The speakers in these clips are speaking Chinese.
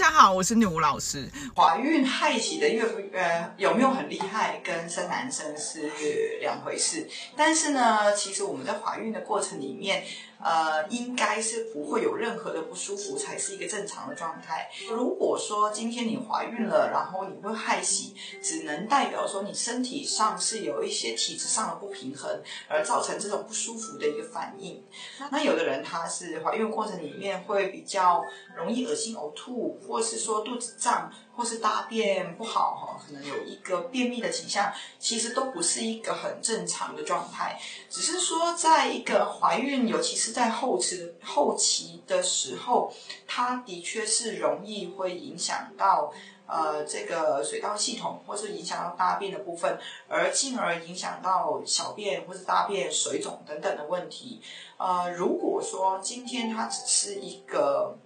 大家好，我是女巫老师。怀孕害喜的岳父呃有没有很厉害，跟生男生是两回事。但是呢，其实我们在怀孕的过程里面，呃，应该是不会有任何的不舒服，才是一个正常的状态。如果说今天你怀孕了，然后你会害喜，只能代表说你身体上是有一些体质上的不平衡，而造成这种不舒服的一个反应。那有的人他是怀孕过程里面会比较容易恶心呕吐，或是说肚子胀，或是大便不好哈，可能有一个便秘的倾向，其实都不是一个很正常的状态。只是说，在一个怀孕，尤其是在后期后期的时候，它的确是容易会影响到呃这个水道系统，或是影响到大便的部分，而进而影响到小便或是大便水肿等等的问题。呃，如果说今天它只是一个。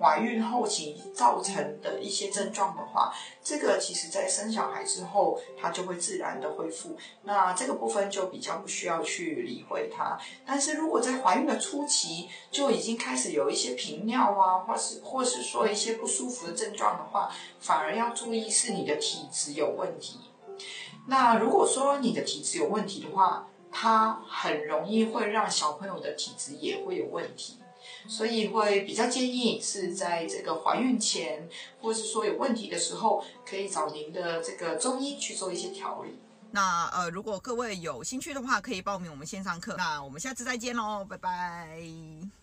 怀孕后期造成的一些症状的话，这个其实在生小孩之后，它就会自然的恢复。那这个部分就比较不需要去理会它。但是如果在怀孕的初期就已经开始有一些频尿啊，或是或是说一些不舒服的症状的话，反而要注意是你的体质有问题。那如果说你的体质有问题的话，它很容易会让小朋友的体质也会有问题。所以会比较建议是在这个怀孕前，或是说有问题的时候，可以找您的这个中医去做一些调理。那呃，如果各位有兴趣的话，可以报名我们线上课。那我们下次再见喽，拜拜。